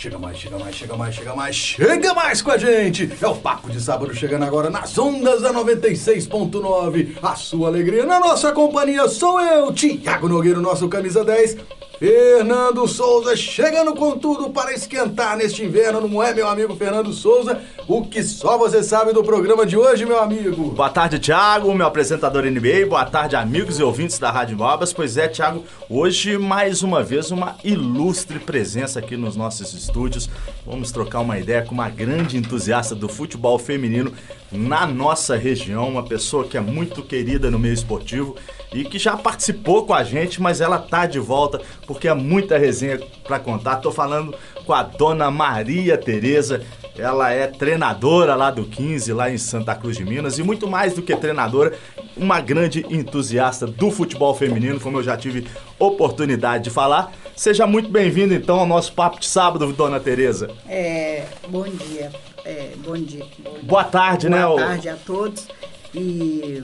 Chega mais, chega mais, chega mais, chega mais, chega mais com a gente! É o Papo de Sábado chegando agora nas ondas da 96.9. A sua alegria na nossa companhia sou eu, Tiago Nogueira, nosso camisa 10. Fernando Souza chegando com tudo para esquentar neste inverno, não é, meu amigo Fernando Souza? O que só você sabe do programa de hoje, meu amigo? Boa tarde, Thiago, meu apresentador NBA. Boa tarde, amigos e ouvintes da Rádio Mobas. Pois é, Thiago, hoje mais uma vez uma ilustre presença aqui nos nossos estúdios. Vamos trocar uma ideia com uma grande entusiasta do futebol feminino na nossa região, uma pessoa que é muito querida no meio esportivo e que já participou com a gente, mas ela tá de volta porque é muita resenha para contar. Tô falando com a dona Maria Tereza. Ela é treinadora lá do 15, lá em Santa Cruz de Minas, e muito mais do que treinadora, uma grande entusiasta do futebol feminino, como eu já tive oportunidade de falar. Seja muito bem-vindo então ao nosso papo de sábado, dona Tereza. É, bom dia. É, bom dia. Boa tarde, Boa né? Boa tarde a todos. E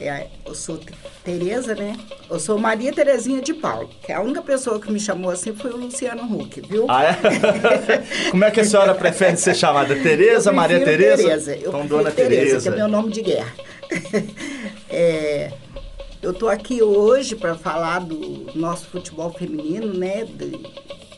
é, eu sou Te- Tereza, né? Eu sou Maria Terezinha de Paulo, que a única pessoa que me chamou assim foi o Luciano Huck, viu? Ah, é? Como é que a senhora prefere ser chamada? Tereza, Maria Tereza? Tereza. Eu Então, dona Tereza, Tereza. que é meu nome de guerra. É, eu tô aqui hoje para falar do nosso futebol feminino, né? De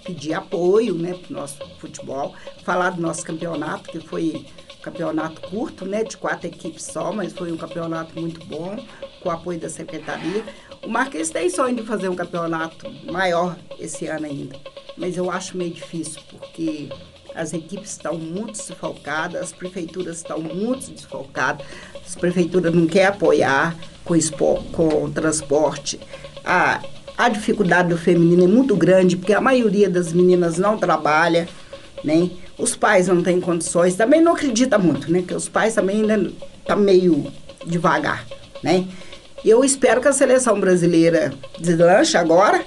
pedir apoio, né, pro nosso futebol, falar do nosso campeonato, que foi um campeonato curto, né, de quatro equipes só, mas foi um campeonato muito bom, com o apoio da secretaria. O Marquês tem sonho de fazer um campeonato maior esse ano ainda, mas eu acho meio difícil, porque as equipes estão muito desfalcadas, as prefeituras estão muito desfalcadas, as prefeituras não querem apoiar com, com transporte. A, a dificuldade do feminino é muito grande, porque a maioria das meninas não trabalha, né? Os pais não têm condições, também não acredita muito, né? Que os pais também ainda tá meio devagar, né? Eu espero que a seleção brasileira deslanche agora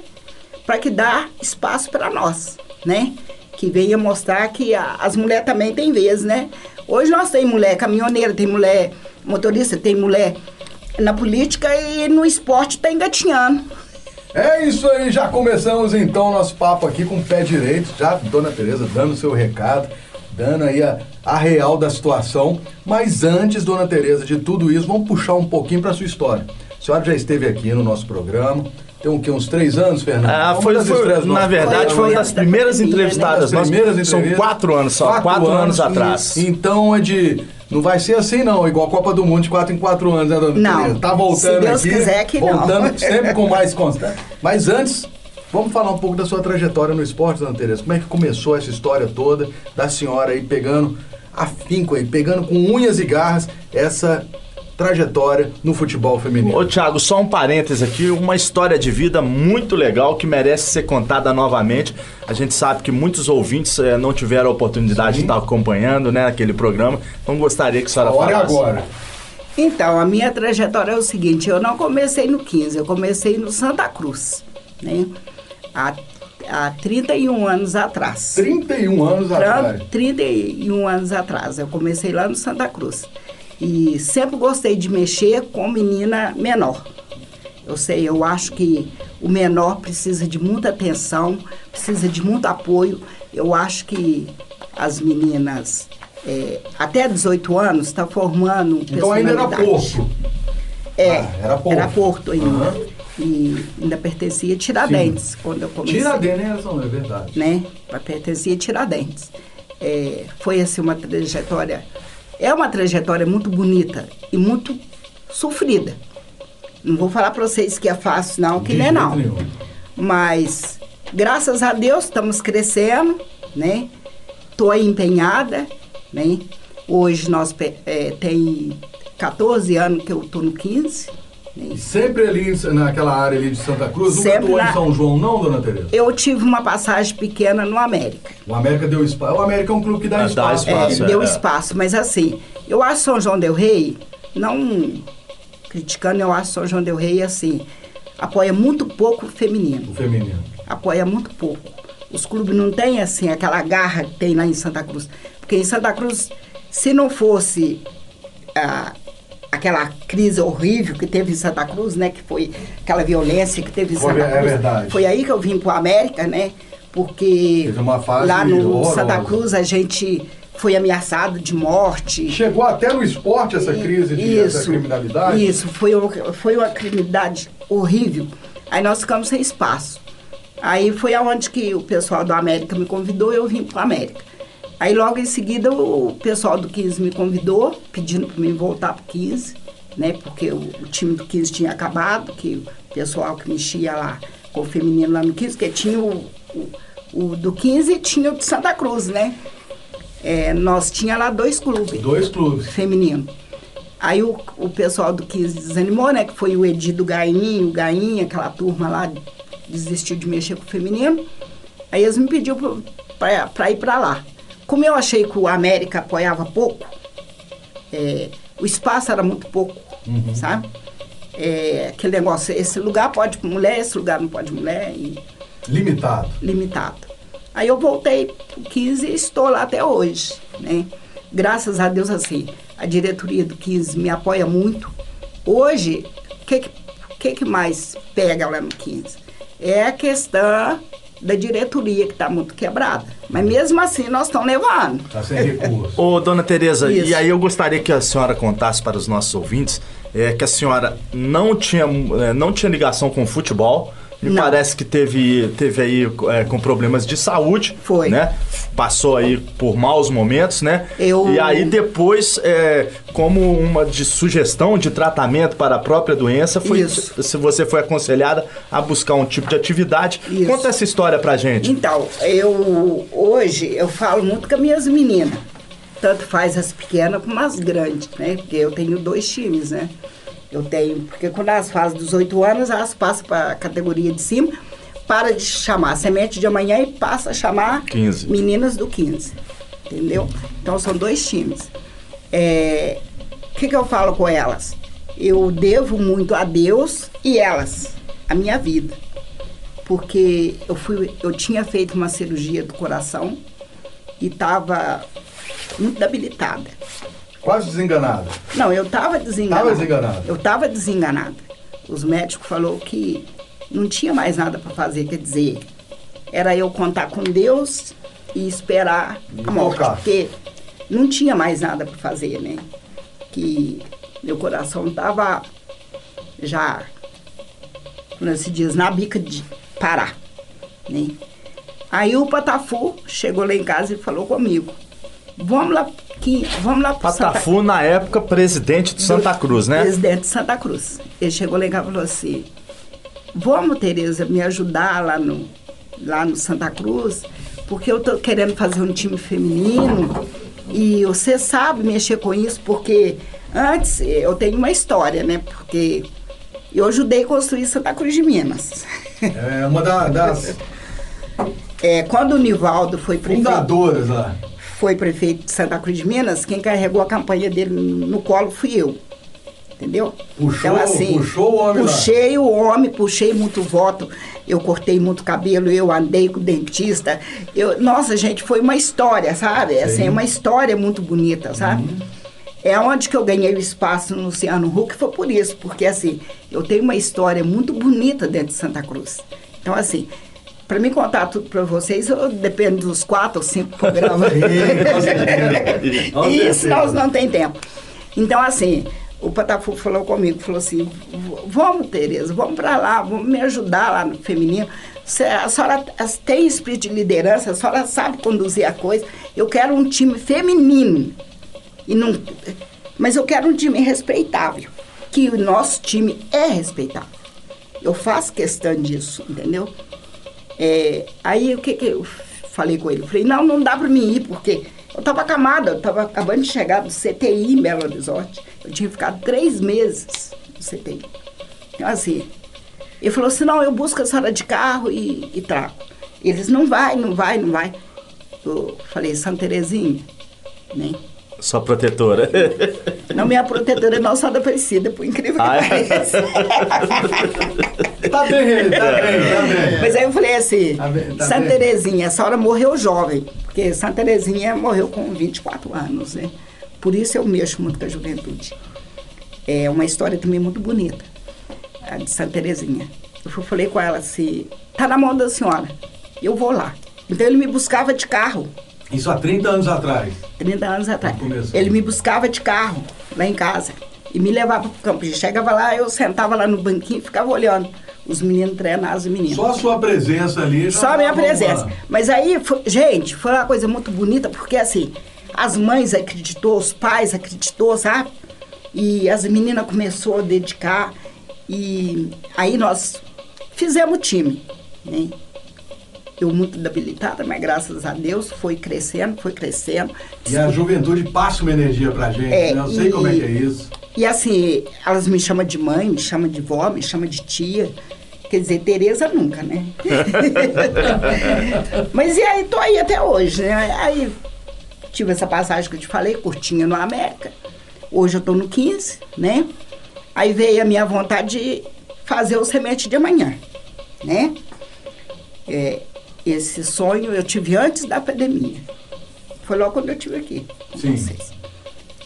para que dá espaço para nós, né? Que venha mostrar que a- as mulheres também têm vez, né? Hoje nós tem mulher caminhoneira, tem mulher motorista, tem mulher na política e no esporte tá engatinhando. É isso aí, já começamos então o nosso papo aqui com o pé direito, já Dona Tereza dando seu recado, dando aí a, a real da situação. Mas antes, Dona Tereza, de tudo isso, vamos puxar um pouquinho para sua história. A senhora já esteve aqui no nosso programa, tem o quê, uns três anos, Fernando? Ah, foi, foi- na verdade, foi uma das da primeiras né? entrevistadas. Primeiras São entrevistas. quatro anos só, quatro, anos, e- atrás. Então é de. Não vai ser assim, não, igual a Copa do Mundo de quatro em quatro anos, né, Dona Não. Tereza? Tá voltando Se Deus aqui. quiser que não. voltando sempre com mais constância. Mas antes, vamos falar um pouco da sua trajetória no esporte, Dona Tereza. Como é que começou essa história toda da senhora aí pegando afinco aí, pegando com unhas e garras essa trajetória no futebol feminino? Ô, Thiago, só um parêntese aqui, uma história de vida muito legal que merece ser contada novamente. A gente sabe que muitos ouvintes eh, não tiveram a oportunidade Sim. de estar acompanhando né, aquele programa, então gostaria que a senhora A hora é falasse. agora. Então, a minha trajetória é o seguinte, eu não comecei no 15, eu comecei no Santa Cruz, né? Há, há 31 anos atrás. 31 anos atrás. 31 anos atrás. Eu comecei lá no Santa Cruz. E sempre gostei de mexer com menina menor. Eu sei, eu acho que o menor precisa de muita atenção, precisa de muito apoio. Eu acho que as meninas é, até 18 anos estão formando Então ainda era. Porto. É, Ah, era Porto. era Porto ainda. Aham. E ainda pertencia a Tiradentes, quando eu comecei Tiradentes, né? É verdade. né? Pertencia a Tiradentes. É, foi assim uma trajetória, é uma trajetória muito bonita e muito sofrida. Não vou falar para vocês que é fácil não, que De não é não. nenhum. Mas graças a Deus estamos crescendo, né? Tô aí empenhada, né? Hoje nós é, tem 14 anos que eu tô no 15. Sempre ali em- naquela área ali de Santa Cruz, nunca Sempre em na- São João, não, dona Tereza? Eu tive uma passagem pequena no América. O América deu espaço. O América é um clube que dá Ah, dá espaço. espaço. É, Espaço, deu é. espaço, mas assim, eu acho São João Del Rei, não criticando, eu acho São João Del Rei assim, apoia muito pouco o feminino, O feminino. apoia muito pouco. Os clubes não têm assim aquela garra que tem lá em Santa Cruz, porque em Santa Cruz, se não fosse ah, aquela crise horrível que teve em Santa Cruz, né, que foi aquela violência que teve em Santa é Cruz, verdade. foi aí que eu vim para o América, né? porque Teve uma fase lá no horrorosa. Santa Cruz a gente foi ameaçado de morte. Chegou até no esporte essa crise de essa criminalidade? Isso, foi, uma- foi uma criminalidade horrível. Aí nós ficamos sem espaço. Aí foi aonde que o pessoal do América me convidou, eu vim para o América. Aí logo em seguida o pessoal do 15 me convidou, pedindo para mim voltar para o 15, né? Porque o, o time do 15 tinha acabado, que o pessoal que mexia lá com o feminino lá no 15, que tinha o, o, o do 15 e tinha o de Santa Cruz, né? É, nós tinha lá dois clubes Dois clubes. feminino. Aí o, o pessoal do 15 desanimou, né? Que foi o Edi do Gainho, o Gainha, aquela turma lá, desistiu de mexer com o feminino. Aí eles me pediram pra ir pra lá. Como eu achei que o América apoiava pouco, é, o espaço era muito pouco, sabe? É, aquele negócio, esse lugar pode mulher, esse lugar não pode mulher, e Limitado. limitado. Aí eu voltei pro 15 e estou lá até hoje, né? Graças a Deus, assim, a diretoria do 15 me apoia muito. Hoje, o que, que, que que mais pega lá no 15? É a questão da diretoria que está muito quebrada. Mas mesmo assim, nós estamos levando. Tá sem recurso. Ô, dona Tereza, Isso. e aí eu gostaria que a senhora contasse para os nossos ouvintes é, que a senhora não tinha, é, não tinha ligação com o futebol. Me Não. parece que teve, teve aí é, com problemas de saúde. Foi. Né? Passou aí por maus momentos, né? Eu- E aí depois, é, como uma de sugestão de tratamento para a própria doença, foi Isso. se você foi aconselhada a buscar um tipo de atividade. Isso. Conta essa história pra gente. Então, eu hoje eu falo muito com as minhas meninas. Tanto faz as pequenas como as grandes, né? Porque eu tenho dois times, né? Eu tenho, porque quando elas fazem 18 anos, elas passam para a categoria de cima, para de chamar semente de amanhã e passa a chamar 15. meninas do 15. Entendeu? Então são dois times. É, O que, que eu falo com elas? Eu devo muito a Deus e elas, a minha vida porque eu fui eu tinha feito uma cirurgia do coração e estava muito debilitada. Quase desenganado. Não, eu estava desenganada. Tava desenganada. Eu estava desenganada. Os médicos falou que não tinha mais nada para fazer, quer dizer, era eu contar com Deus e esperar a morte, porque não tinha mais nada para fazer, né? Que meu coração estava já, como se diz, na bica de parar, né? Aí o Patafu chegou lá em casa e falou comigo, vamos lá, que, vamos lá Santa Patafu, na época, presidente de Santa Cruz, né? Presidente de Santa Cruz. Ele chegou lá casa e falou assim: Vamos, Tereza, me ajudar lá no, lá no Santa Cruz, porque eu tô querendo fazer um time feminino e você sabe mexer com isso, porque antes eu tenho uma história, né? Porque eu ajudei a construir Santa Cruz de Minas. É uma da- das É, quando o Nivaldo foi prefeito. fundadoras lá. Foi prefeito de Santa Cruz de Minas, quem carregou a campanha dele no colo fui eu. Entendeu? Puxou- puxou o homem lá. Puxei o homem, puxei muito voto, eu cortei muito cabelo, eu andei com o dentista. Eu, nossa, gente, foi uma história, sabe? Assim, uma história muito bonita, sabe? Uhum. É onde que eu ganhei o espaço no Luciano Huck, foi por isso, porque assim, eu tenho uma história muito bonita dentro de Santa Cruz. Então, assim, para me contar tudo para vocês, eu dependo dos quatro ou cinco programas. Com Isso nós não tem tempo. Então, assim, o Patafu falou comigo, falou assim, "V- vamos, Tereza, vamos para lá, vamos me ajudar lá no feminino. A senhora tem espírito de liderança, a senhora sabe conduzir a coisa. Eu quero um time feminino. E não, mas eu quero um time respeitável. Que o nosso time é respeitável. Eu faço questão disso, entendeu? É, aí o que, que eu falei com ele? Eu falei, não, não dá para mim ir, porque eu estava acamada, eu estava acabando de chegar do CTI em Belo Horizonte. Eu tinha ficado três meses no CTI. Então, assim, ele falou assim, não, eu busco a senhora de carro e, e trago. Eles, não vai, não vai, não vai. Eu falei, Santa Terezinha, né? Sua protetora. Não, minha protetora é Nossa da Aparecida, por incrível que Ah, é? Tá bem, tá bem, tá bem. Mas aí eu falei assim, Tá bem, tá Santa bem. Terezinha, a senhora morreu jovem, porque Santa Terezinha morreu com 24 anos, né? Por isso eu mexo muito com a juventude. É uma história também muito bonita, a de Santa Terezinha. Eu falei com ela assim, tá na mão da senhora, eu vou lá. Então ele me buscava de carro. Isso há 30 anos atrás. 30 anos atrás. Ele me buscava de carro lá em casa e me levava pro campo. Chegava lá, eu sentava lá no banquinho e ficava olhando os meninos treinar as meninas. Só a sua presença ali. Só a minha dava presença. uma- Mas aí, foi- gente, foi uma coisa muito bonita, porque assim, as mães acreditou, os pais acreditou, sabe? E as meninas começaram a dedicar. E aí nós fizemos time, né? Eu muito debilitada, mas graças a Deus foi crescendo, foi crescendo. E a juventude passa uma energia pra gente, É, né? Eu sei e- como é que é isso. E assim, elas me chamam de mãe, me chamam de vó, me chamam de tia. Quer dizer, Tereza nunca, né? Mas e aí, tô aí até hoje, né? Aí tive essa passagem que eu te falei, curtinha no América. Hoje eu tô no 15, né? Aí veio a minha vontade de fazer o semente de amanhã, né? É, esse sonho eu tive antes da pandemia. Foi logo quando eu estive aqui com Sim. vocês.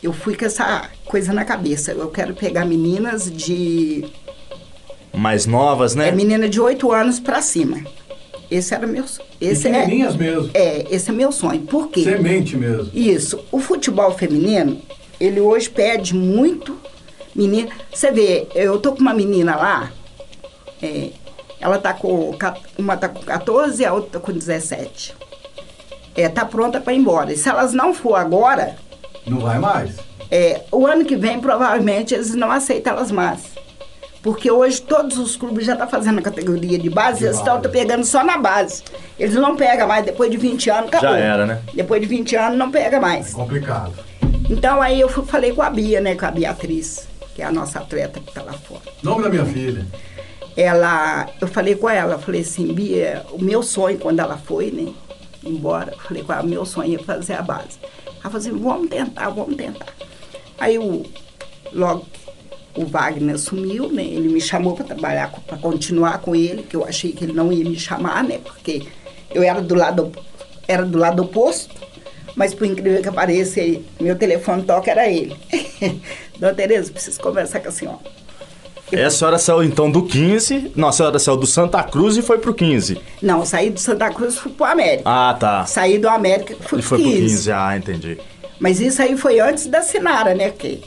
Eu fui com essa coisa na cabeça. Eu quero pegar meninas de. Mais novas, né? É menina de 8 anos pra cima. Esse era meu sonho. Esse é, mesmo. é, esse é meu sonho. Por quê? Semente mesmo. Isso. O futebol feminino, ele hoje pede muito menina. Você vê, eu tô com uma menina lá, é, ela tá com. Uma tá com 14 e a outra tá com 17. É, tá pronta para ir embora. E se elas não for agora, Não vai mais. é, o ano que vem provavelmente eles não aceitam elas mais. Porque hoje todos os clubes já estão fazendo a categoria de base, De eles estão pegando só na base. Eles não pegam mais, depois de 20 anos, acabou. Já era, né? Depois de 20 anos não pega É mais. complicado. Então aí eu fui- falei com a Bia, né, com a Beatriz, que é a nossa atleta que está lá fora. Nome da minha filha. Ela, eu falei com ela, falei assim, Bia, o meu sonho quando ela foi, né, embora, eu falei com ela, meu sonho é fazer a base. Ela falou assim, vamos tentar, vamos tentar. Aí o, logo o Wagner sumiu, né, ele me chamou para trabalhar, para continuar com ele, que eu achei que ele não ia me chamar, né, porque eu era do lado, era do lado oposto, mas por incrível que pareça, meu telefone toca era ele. Dona Tereza, preciso conversar com a senhora. É, a senhora saiu então do 15. Não, a senhora saiu do Santa Cruz e foi pro 15. Não, saí do Santa Cruz e fui pro América. Ah, tá. Saí do América e fui E pro foi pro 15. 15. Ah, entendi. Mas isso aí foi antes da Sinara, né? Que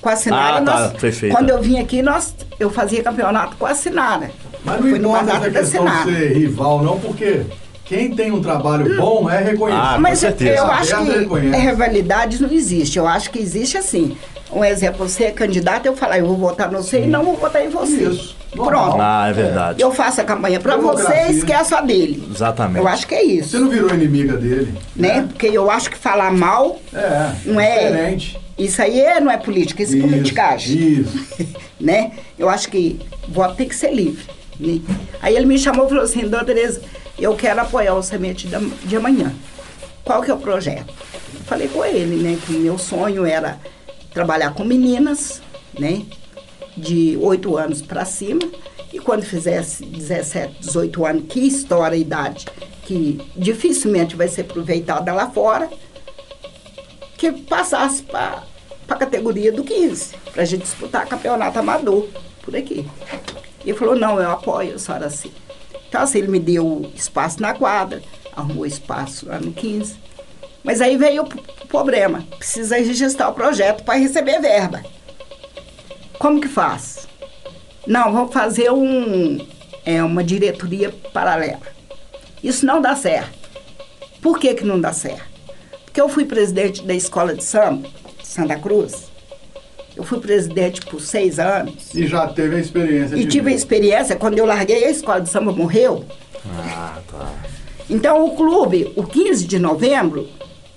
com a Sinara, Ah, tá, nós, perfeito. quando eu vim aqui, nós, eu fazia campeonato com a Sinara. Mas não Foi no importa essa da questão de ser rival, não, porque quem tem um trabalho bom é reconhecido. Ah, com Mas eu- certeza. eu A acho que a rivalidade não existe. Eu acho que existe assim. Um exemplo, você é candidato, eu falar, eu vou votar no você e não vou votar em você. Isso. Pronto. Ah, é verdade. Eu faço a campanha pra Democracia. você e esqueço a dele. Exatamente. Eu acho que é isso. Você não virou inimiga dele. Né? Porque eu acho que falar mal É, Não é? diferente. Isso aí é- não é política, isso é politicagem. Isso. né? Eu acho que voto tem que ser livre. né? Aí ele me chamou e falou assim, Dona Tereza, eu quero apoiar o semente de amanhã. Qual que é o projeto? Eu falei com ele, né? Que meu sonho era trabalhar com meninas, né? De 8 anos para cima. E quando fizesse 17, 18 anos, que estoura a idade, que dificilmente vai ser aproveitada lá fora, que passasse para a categoria do 15, para a gente disputar campeonato amador por aqui. Ele falou, não, eu apoio a senhora assim. Então, assim, ele me deu espaço na quadra, arrumou espaço lá no 15. Mas aí veio problema, precisa registrar o projeto para receber verba. Como que faz? Não, vamos fazer um, é, uma diretoria paralela. Isso não dá certo. Por que, que não dá certo? Porque eu fui presidente da escola de samba, Santa Cruz. Eu fui presidente por seis anos. E já teve a experiência E de tive a ver. experiência, quando eu larguei a escola de samba, morreu. Ah, tá. Então o clube, o 15 de novembro,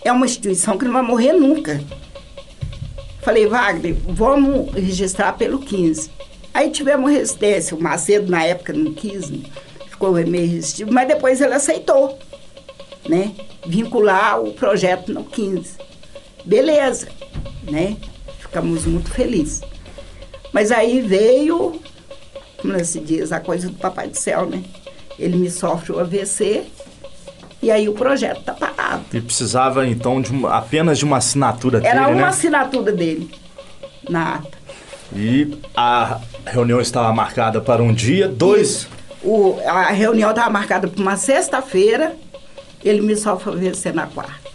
é uma instituição que não vai morrer nunca. Falei, Wagner, vamos registrar pelo 15. Aí tivemos resistência. O Macedo, na época, não quis, ficou meio resistivo, mas depois ele aceitou, né? Vincular o projeto no 15. Beleza, né? Ficamos muito felizes. Mas aí veio, como se diz, a coisa do Papai do Céu, né? Ele me sofre o AVC e aí o projeto tá parado. E precisava então de uma- apenas de uma assinatura Era dele, uma né? assinatura dele na ata. E a reunião estava marcada para um dia, dois. O, a reunião estava marcada para uma sexta-feira ele me só favorecer na quarta.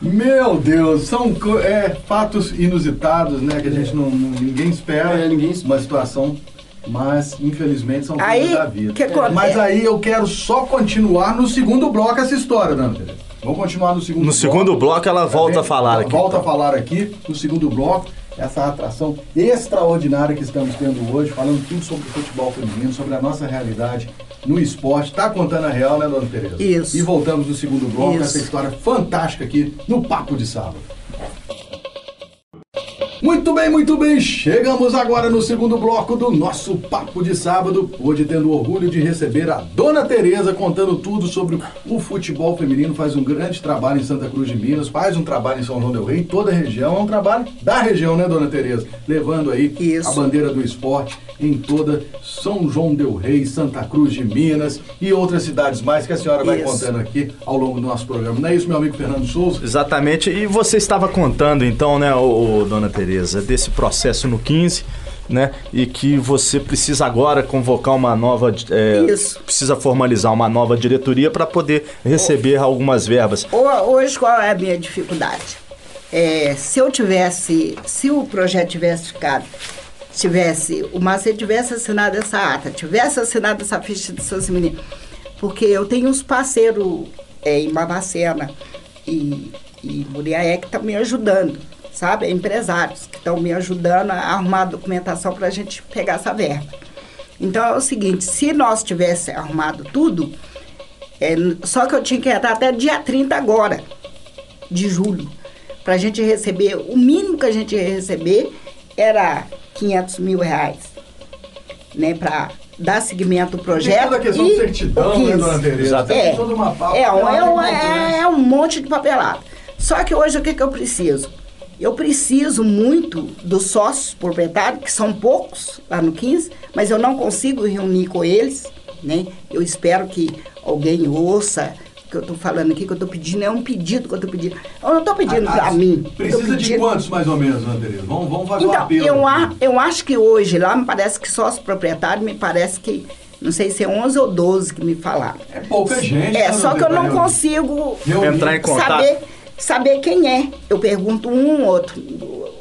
Meu Deus, são é, fatos inusitados, né? Que a gente não, não- ninguém espera. É, ninguém espera. Uma situação, mas infelizmente são coisas Aí, da vida. que acontece? Mas aí eu quero só continuar no segundo bloco essa história, Dona Tereza. Vamos continuar no segundo No bloco. segundo bloco ela volta a falar aqui. Volta então. a falar aqui no segundo bloco. Essa atração extraordinária que estamos tendo hoje, falando tudo sobre o futebol feminino, sobre a nossa realidade no esporte. Tá contando a real, né, Dona Tereza? Isso. E voltamos no segundo bloco, Isso. essa história fantástica aqui no Papo de Sábado. Muito bem, muito bem. Chegamos agora no segundo bloco do nosso Papo de Sábado. Hoje tendo o orgulho de receber a Dona Tereza contando tudo sobre o futebol feminino. Faz um grande trabalho em Santa Cruz de Minas, faz um trabalho em São João del Rei, toda a região. É um trabalho da região, né, Dona Tereza? Levando aí Isso. a bandeira do esporte em toda São João del Rei, Santa Cruz de Minas e outras cidades mais que a senhora vai Isso. contando aqui ao longo do nosso programa. Não é isso, meu amigo Fernando Souza? Exatamente. E você estava contando então, né, o, dona Tereza, desse processo no 15, né? E que você precisa agora convocar uma nova. é. Precisa formalizar uma nova diretoria para poder receber algumas verbas. Ho- Hoje, qual é a minha dificuldade? É, se eu tivesse, se o projeto tivesse ficado, tivesse, o Macedo tivesse assinado essa ata, tivesse assinado essa ficha de seus meninos, porque eu tenho uns parceiros é, em Babacena e, e Muriaé que estão me ajudando, sabe? Empresários que estão me ajudando a arrumar a documentação para a gente pegar essa verba. Então é o seguinte, se nós tivéssemos arrumado tudo, é, só que eu tinha que entrar até dia 30 agora, de julho, para a gente receber, o mínimo que a gente ia receber era 500 mil reais, né, para dar seguimento ao projeto. Tem toda a questão de certidão, né, 15. dona Tereza? Tem toda uma pauta. É, é, um, importante. é, é um monte de papelada. Só que hoje o que, que eu preciso? Eu preciso muito dos sócios proprietários, que são poucos lá no 15, mas eu não consigo reunir com eles, né? Eu espero que alguém ouça o que eu estou falando aqui, que eu estou pedindo, é um pedido que eu estou pedindo. Eu não estou pedindo para ah, mim. eu tô Precisa de pedindo- quantos, mais ou menos, Tereza? Vamos, vamos fazer um então, apelo. eu, a, eu acho que hoje lá me parece que sócio proprietário, me parece que, não sei se é 11 ou 12 que me falaram. É pouca gente. É, né, só Dona que eu não consigo. Entrar em contato. saber, saber quem é. Eu pergunto um, outro,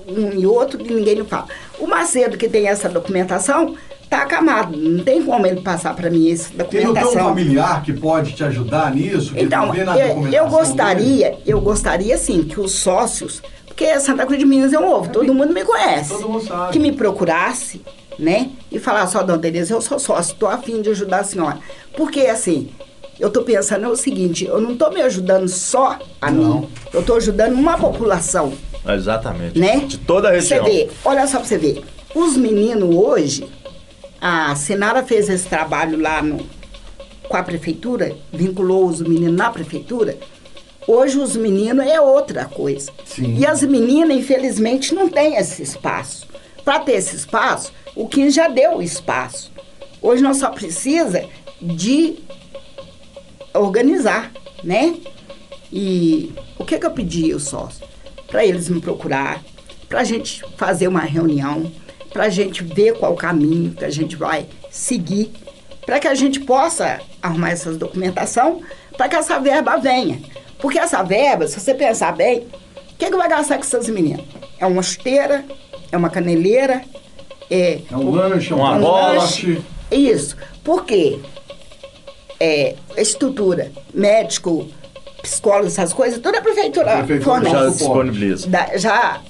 um e outro, e ninguém me fala. O Macedo, que tem essa documentação, tá acamado. Não tem como ele passar para mim essa Tem o teu documentação. familiar que pode te ajudar nisso? Então, eu, documentação eu gostaria, eu gostaria sim que os sócios, porque Santa Cruz de Minas é um ovo, todo mundo me conhece. Todo mundo sabe. Que me procurasse, né? E falasse, ó, dona Tereza, eu sou sócio, tô afim de ajudar a senhora. Porque assim, eu tô pensando é o seguinte, eu não tô me ajudando só a Não. mim, eu tô ajudando uma população, Exatamente. né? De toda a região. Você vê, olha só pra você ver. Os meninos hoje, a Sinara fez esse trabalho lá no, com a prefeitura, vinculou os meninos na prefeitura. Hoje os meninos é outra coisa. Sim. E as meninas, infelizmente, não têm esse espaço. Para ter esse espaço, o 15 já deu o espaço. Hoje nós só precisa de organizar, né? E o que, que eu pedi aos sócios? Para eles me procurar, para a gente fazer uma reunião, para a gente ver qual o caminho que a gente vai seguir, para que a gente possa arrumar essa documentação, para que essa verba venha. Porque essa verba, se você pensar bem, o que, que vai gastar com essas meninas? É uma chuteira, é uma caneleira, é, É um lanche, é um Uma transporte. lanche. Isso. Por quê? É, estrutura, médico, psicólogo, essas coisas, toda a prefeitura, A prefeitura fornece. Já disponibiliza. Da- já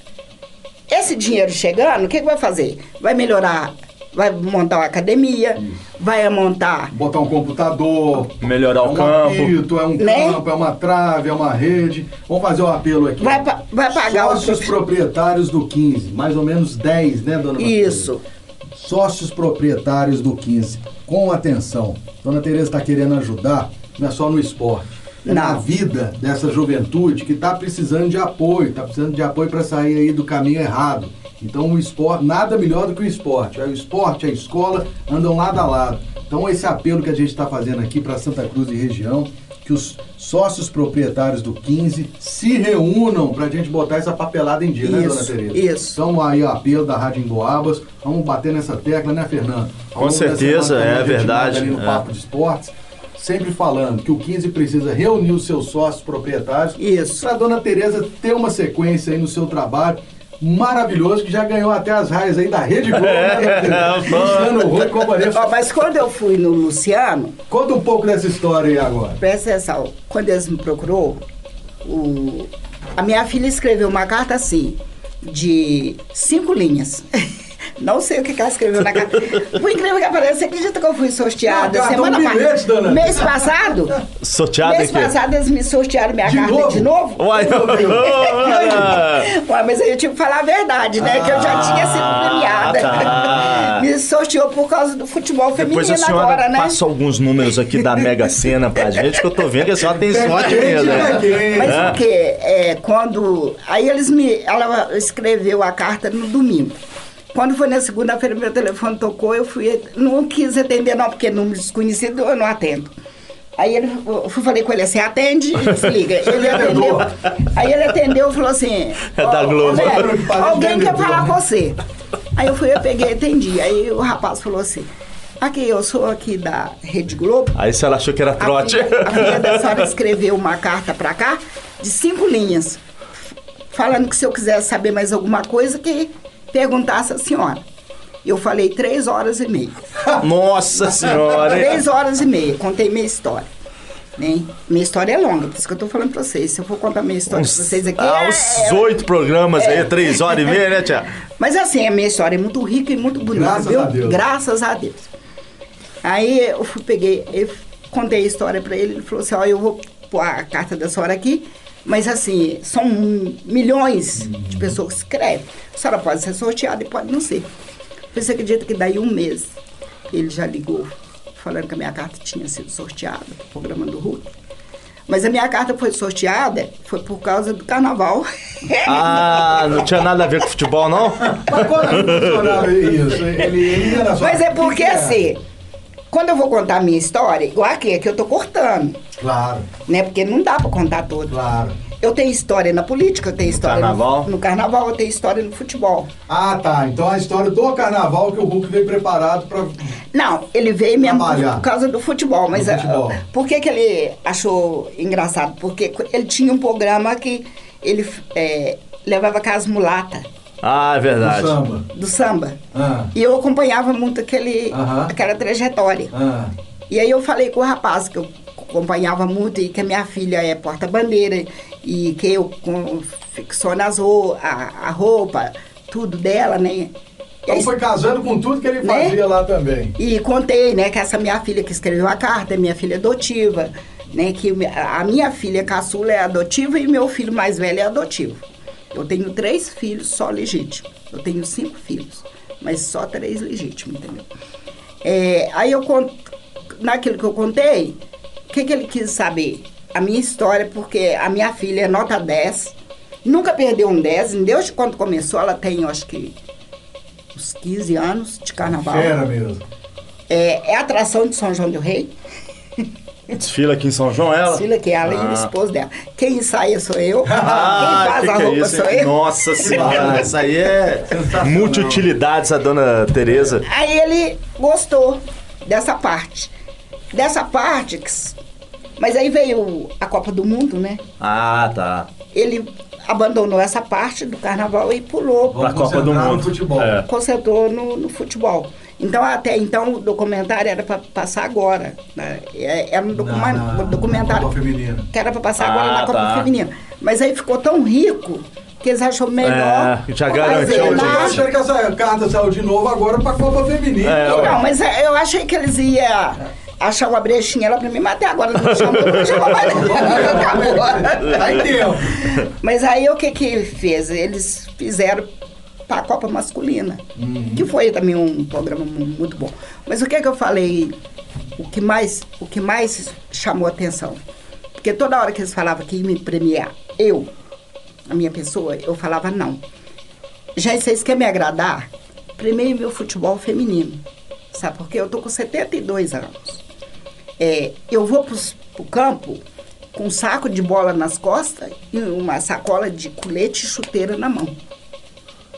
esse dinheiro chegando, o que, que vai fazer? Vai melhorar, vai montar uma academia, vai montar. Botar um computador. Melhorar é o um campo. apito, é um Né? campo, é uma trave, é uma rede. Vamos fazer o apelo aqui. Vai, pa- vai pagar os Sócios proprietários do 15, mais ou menos 10, né, dona? Isso. Sócios proprietários do 15, com atenção. Dona Tereza está querendo ajudar, não é só no esporte. É na vida dessa juventude que está precisando de apoio, está precisando de apoio para sair aí do caminho errado. Então o esporte, nada melhor do que o esporte. É O esporte, a escola andam lado a lado. Então esse apelo que a gente está fazendo aqui para Santa Cruz e região, que os sócios proprietários do 15 se reúnam para a gente botar essa papelada em dia, né, dona Isso, Tereza? isso. Então aí o apelo da Rádio Emboabas, vamos bater nessa tecla, né, Fernando? Ao Com certeza, semana, é verdade, Ali no é. Papo de Esportes, sempre falando que o 15 precisa reunir os seus sócios proprietários. Isso. Para a dona Tereza ter uma sequência aí no seu trabalho maravilhoso, que já ganhou até as raias aí da Rede Globo. né, Luciano Rui e companhia. Ó, mas quando eu fui no Luciano, Conta um pouco dessa história aí agora. presta atenção, quando eles me procurou, o- a minha filha escreveu uma carta assim, de cinco linhas. Não sei o que, que ela escreveu na carta. Por incrível que pareça, você acredita que eu fui sorteada Não, semana dona. passada? Mês passado? Sorteado mês passado eles me sortearam minha De carta novo? de novo. Uai, Ué, mas aí eu tive que falar a verdade, né? que eu já tinha sido Ah, premiada. tá. Me sorteou por causa do futebol Depois feminino a senhora agora, né? passa alguns números aqui da Mega Sena pra gente, que eu tô vendo que a senhora tem sorte mesmo. né, né? quente? Mas É. porque é, quando. Aí eles me. Ela escreveu a carta no domingo. Quando foi na segunda-feira, meu telefone tocou, eu fui. Não quis atender, não, porque número desconhecido eu não atendo. Aí ele, eu falei com ele assim, atende e desliga. Ele atendeu. Aí ele atendeu e falou assim. É da "Ó, Globo." Alguém quer falar com você. Aí eu fui, eu peguei e atendi. Aí o rapaz falou assim. Aqui, eu sou aqui da Rede Globo. Aí a senhora achou que era A trote. filha, a filha da senhora escreveu uma carta pra cá de cinco linhas, falando que se eu quisesse saber mais alguma coisa, que perguntasse a senhora. Eu falei três horas e meia. Nossa senhora. Três horas e meia, contei minha história. Né? Minha história é longa, por isso que eu tô falando pra vocês. Se eu for contar minha história pra vocês aqui. ah, é- uns é- oito programas aí, três horas e meia, né, tia? Mas assim, a minha história é muito rica e muito bonita, Graças viu? a Deus. Graças a Deus. Aí eu fui, peguei, eu contei a história pra ele, ele falou assim, ó, eu vou pôr a carta da senhora aqui, mas assim, são milhões de pessoas que escrevem. A senhora pode ser sorteada e pode não ser. Você acredita que daí um mês ele já ligou, falando que a minha carta tinha sido sorteada pro programa do Hulk. Mas a minha carta foi sorteada, foi por causa do carnaval. Ah, não tinha nada a ver com futebol, não? Mas quando funcionava isso? Ele. Mas é porque assim, quando eu vou contar a minha história, igual aqui, é que eu tô cortando, Claro, né? Porque não dá pra contar toda. claro. Eu tenho história na política, eu tenho história carnaval? No, no carnaval, eu tenho história no futebol. Ah, tá. Então a história do carnaval que o Hulk veio preparado pra... Não, ele veio mesmo por, causa do futebol, mas Do ah, futebol. por que, que ele achou engraçado? Porque ele tinha um programa que ele é, levava com as mulatas Ah, é do verdade. samba. do samba. Ah, E eu acompanhava muito aquele, aquela trajetória. ah. E aí eu falei com o rapaz que eu acompanhava muito e que a minha filha é porta-bandeira e que eu confecciono as a, a roupa, tudo dela, né? Então foi casando com tudo que ele Né? fazia lá também. e contei, né, que essa minha filha que escreveu a carta é minha filha adotiva, né, que a minha filha caçula é adotiva e meu filho mais velho é adotivo. Eu tenho três filhos só legítimos. Eu tenho cinco filhos, mas só três legítimos, entendeu? É, aí eu conto, naquilo que eu contei, que, que ele quis saber? A minha história, porque a minha filha é nota 10, nunca perdeu um 10, desde quando começou, ela tem, eu acho que, uns 15 anos de carnaval. Fera mesmo. É, é a atração de São João do Rei. Desfila aqui em São João, ela? Que é ela e o Ah. esposo dela. Quem ensaia sou eu. Ah, Quem faz que a que é roupa isso, sou eu. Nossa senhora, essa aí é Sensacional. multiutilidades, a dona Tereza. Aí ele gostou dessa parte. Dessa parte. Mas aí veio a Copa do Mundo, né? Ah, tá. Ele abandonou essa parte do carnaval e pulou. Pra Vamos Copa do concentrar no Mundo. futebol. É. Concentrou no, no futebol. Então, até então, o documentário era para passar agora. Né? É- Era um documa- Na- na- documentário na Copa Feminina. que era para passar Ah, agora na Copa tá. Feminina. Mas aí ficou tão rico que eles achou melhor. É, já fazer garantiu Eu achando que essa carta saiu de novo agora pra Copa Feminina. É. Não, mas é, eu achei que eles iam achar uma brechinha lá pra mim, mas até agora não chamou, não chamou mais. Acabou. Tempo. Mas aí o que que fez? Eles fizeram para a Copa Masculina, Uhum. que foi também um programa mu- muito bom. Mas o que que eu falei, o que mais, o que mais chamou atenção? Porque toda hora que eles falavam que iam me premiar, eu, a minha pessoa, eu falava não. Já vocês querem me agradar? Premie meu futebol feminino. Sabe por quê? Eu tô com 72 anos. É, eu vou pro, pro campo com um saco de bola nas costas e uma sacola de colete e chuteira na mão.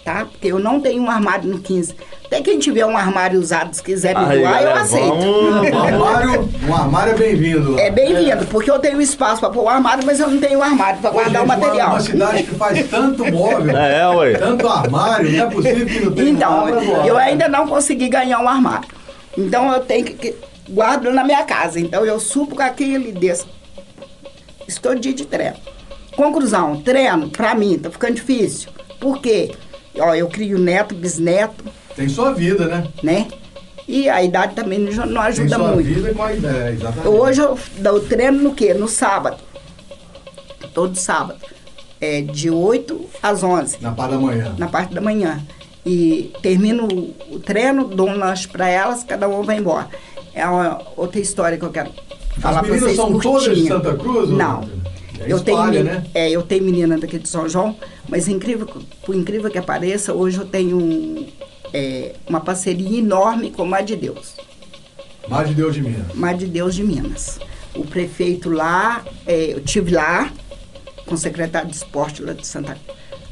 Tá? Porque eu não tenho um armário no 15. Até quem tiver um armário usado, se quiser me Aí, doar, eu aceito. vamos- Um armário, um armário é bem-vindo. É bem-vindo, porque eu tenho espaço para pôr o armário, mas eu não tenho armário para guardar gente, o material. Uma, uma cidade que faz tanto móvel, É, ué. tanto armário, não é possível que não tenha Então, doar. eu ainda não consegui ganhar um armário. Então eu tenho que guardo na minha casa. Então eu subo com aquele desse. Estou dia de treino. Conclusão, treino, pra mim, tá ficando difícil. Por quê? Ó, eu crio neto, bisneto, Tem sua vida, né? né? E a idade também não não Tem ajuda sua muito. vida com a ideia, exatamente. Hoje eu dou treino no quê? No sábado. Todo sábado. É de 8 às 11 Na parte da manhã. na parte da manhã. E termino o treino, dou um lanche para elas, cada uma vai embora. É uma outra história que eu quero falar As para meninas vocês. são todas de curtinha. Santa Cruz? Não. É eu, tenho, espalha, né? é, eu tenho menina daqui de São João, mas incrível, por incrível que pareça, hoje eu tenho um, é, uma parceria enorme com o Mar de Deus. Mar de Deus de Minas. Mar de Deus de Minas. O prefeito lá, é, eu tive lá, com o secretário de esporte lá de Santa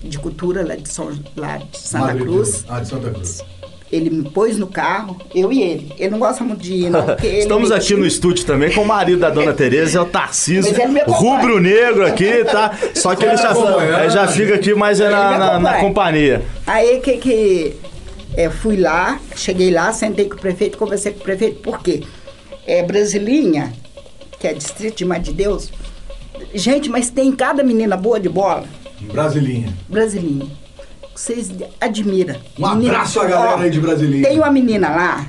de Cultura lá de, São, lá de Santa Mar de Cruz. Deus. Ah, de Santa Cruz. Ele me pôs no carro, eu e ele. Ele não gosta muito de ir, não. Porque ele Estamos me aqui tira- no estúdio também com o marido da dona Tereza, é o Tarcísio, Mas rubro-negro aqui, tá? Só que ele já, ele já fica aqui mais é na, na- na companhia. Aí que que é, fui lá, cheguei lá, sentei com o prefeito, conversei com o prefeito, por quê? É Brasilinha, que é distrito de Mar de Deus. Gente, mas tem cada menina boa de bola, Brasilinha. Brasilinha. Vocês admiram. Um abraço à galera aí de Brasilinha. Tem uma menina lá,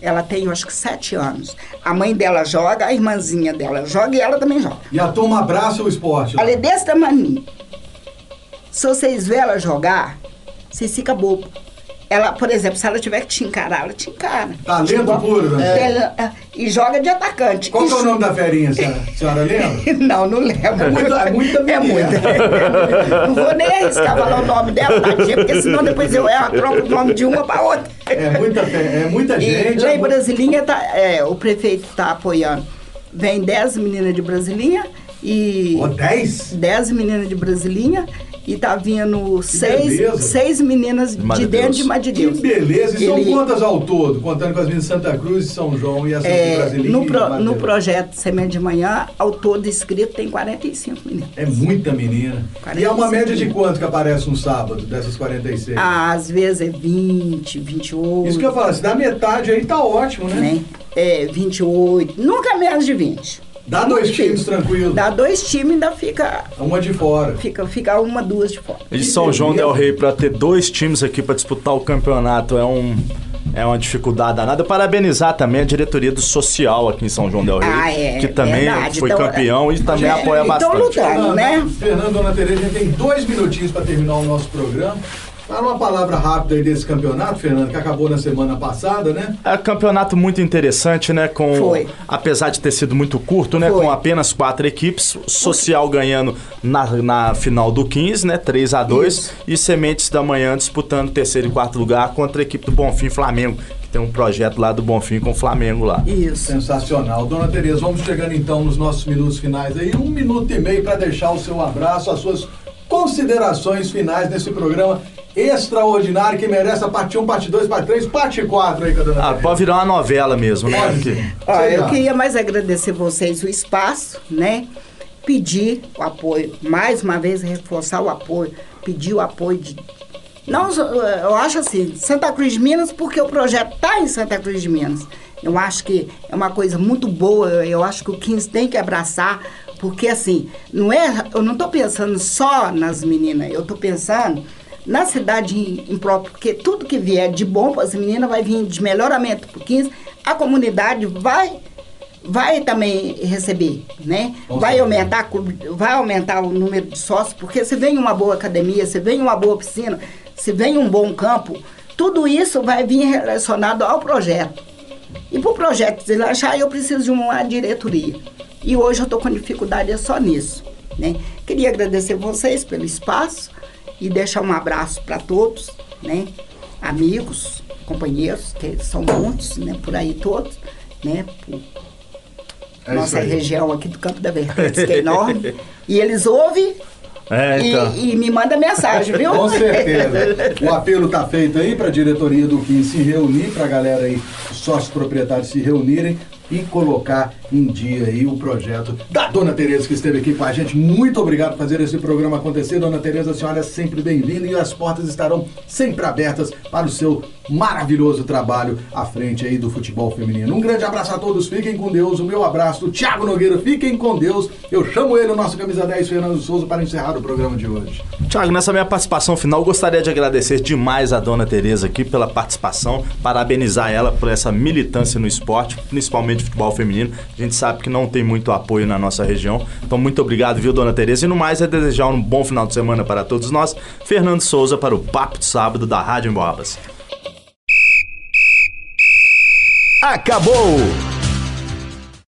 ela tem, acho que sete anos. A mãe dela joga, a irmãzinha dela joga e ela também joga. E a turma abraça o esporte. Ela é desse tamanho. Se vocês verem ela jogar, vocês ficam bobo. Ela, por exemplo, se ela tiver que te encarar, ela te encara. Talento Igual- puro, né? É, E joga de atacante. Qual E que é o nome da ferinha, senhora? A senhora lembra? Não, não lembro. É muita- é muita É muita. Não vou nem arriscar falar o nome dela, tadinha, porque senão depois eu erro, troco o nome de uma para outra. É muita, é muita E gente. lá é em mu- Brasilinha, tá, é, o prefeito está apoiando. Vem 10 meninas de Brasilinha e. Ó, 10? 10 meninas de Brasilinha e tá vindo seis, beleza. seis meninas de de dentro de Mar de Que beleza. E são Ele- quantas ao todo? Contando com as meninas de Santa Cruz, São João e essas de É, no, pro- no projeto Semente de Manhã, ao todo inscrito tem 45 meninas. É muita menina. E é uma 45 média de quanto que aparece um sábado, dessas 46? Ah, Às vezes é 20, 28. Isso que eu falo, se dá metade aí tá ótimo, né? né? É, 28, nunca menos de 20. Dá dois times tranquilo. Dá dois times e ainda fica, Uma de fora. fica, fica uma, duas de fora. E São João Del Rey, pra ter dois times aqui pra disputar o campeonato, é um. É uma dificuldade danada. Parabenizar também a diretoria do social aqui em São João Del Rey, Ah, é, que também verdade. foi Então, campeão e também é, apoia então bastante. lutando. Fernando, né? Fernando, Dona Tereza, a gente tem dois minutinhos para terminar o nosso programa. Fala uma palavra rápida aí desse campeonato, Fernando, que acabou na semana passada, né? É um campeonato muito interessante, né? Com, Foi. Apesar de ter sido muito curto, né? Foi. Com apenas quatro equipes. Social ganhando na, na final do 15, né? 3 a 2 Isso. E Sementes da Manhã disputando terceiro e quarto lugar contra a equipe do Bonfim Flamengo. Que tem um projeto lá do Bonfim com o Flamengo lá. Isso. Sensacional. Dona Tereza, vamos chegando então nos nossos minutos finais aí. Um minuto e meio para deixar o seu abraço, as suas considerações finais nesse programa extraordinário que merece a parte 1, parte 2, parte 3, parte 4 aí Dona Ah, pode virar uma novela mesmo, né? Sei eu queria mais agradecer vocês o espaço, né? Pedir o apoio, mais uma vez reforçar o apoio, pedir o apoio de. Não, eu acho assim, Santa Cruz de Minas, porque o projeto está em Santa Cruz de Minas. Eu acho que é uma coisa muito boa, eu- eu acho que o 15 tem que abraçar, porque assim, não é, eu não estou pensando só nas meninas, eu estou pensando na cidade próprio, porque tudo que vier de bom para as meninas vai vir de melhoramento para o 15, a comunidade vai vai também receber, né? Vai aumentar, vai aumentar o número de sócios, porque se vem uma boa academia, se vem uma boa piscina, se vem um bom campo, tudo isso vai vir relacionado ao projeto. E para o projeto deslanchar, eu preciso de uma diretoria. E hoje eu estou com dificuldade é só nisso. Né? Queria agradecer vocês pelo espaço e deixar um abraço para todos, né? amigos, companheiros, que são muitos, né? por aí todos, né? Por É nossa região aqui do Campo da Vertentes, que é enorme. e eles ouvem É, então. e, e me manda mensagem, viu? Com certeza. O apelo tá feito aí para a diretoria do Kim se reunir, para a galera aí, os sócios proprietários se reunirem e colocar em dia aí o projeto da Dona Tereza que esteve aqui com a gente. Muito obrigado por fazer esse programa acontecer. Dona Tereza, a senhora é sempre bem-vinda e as portas estarão sempre abertas para o seu maravilhoso trabalho à frente aí do futebol feminino. Um grande abraço a todos, fiquem com Deus. O meu abraço Thiago Nogueira, fiquem com Deus. Eu chamo ele, o nosso camisa 10, Fernando Souza, para encerrar o programa de hoje. Tiago, nessa minha participação final, gostaria de agradecer demais a dona Tereza aqui pela participação, parabenizar ela por essa militância no esporte, principalmente futebol feminino. A gente sabe que não tem muito apoio na nossa região. Então, muito obrigado, viu, dona Tereza? E no mais, é desejar um bom final de semana para todos nós. Fernando Souza para o Papo de Sábado da Rádio Embobas. Acabou!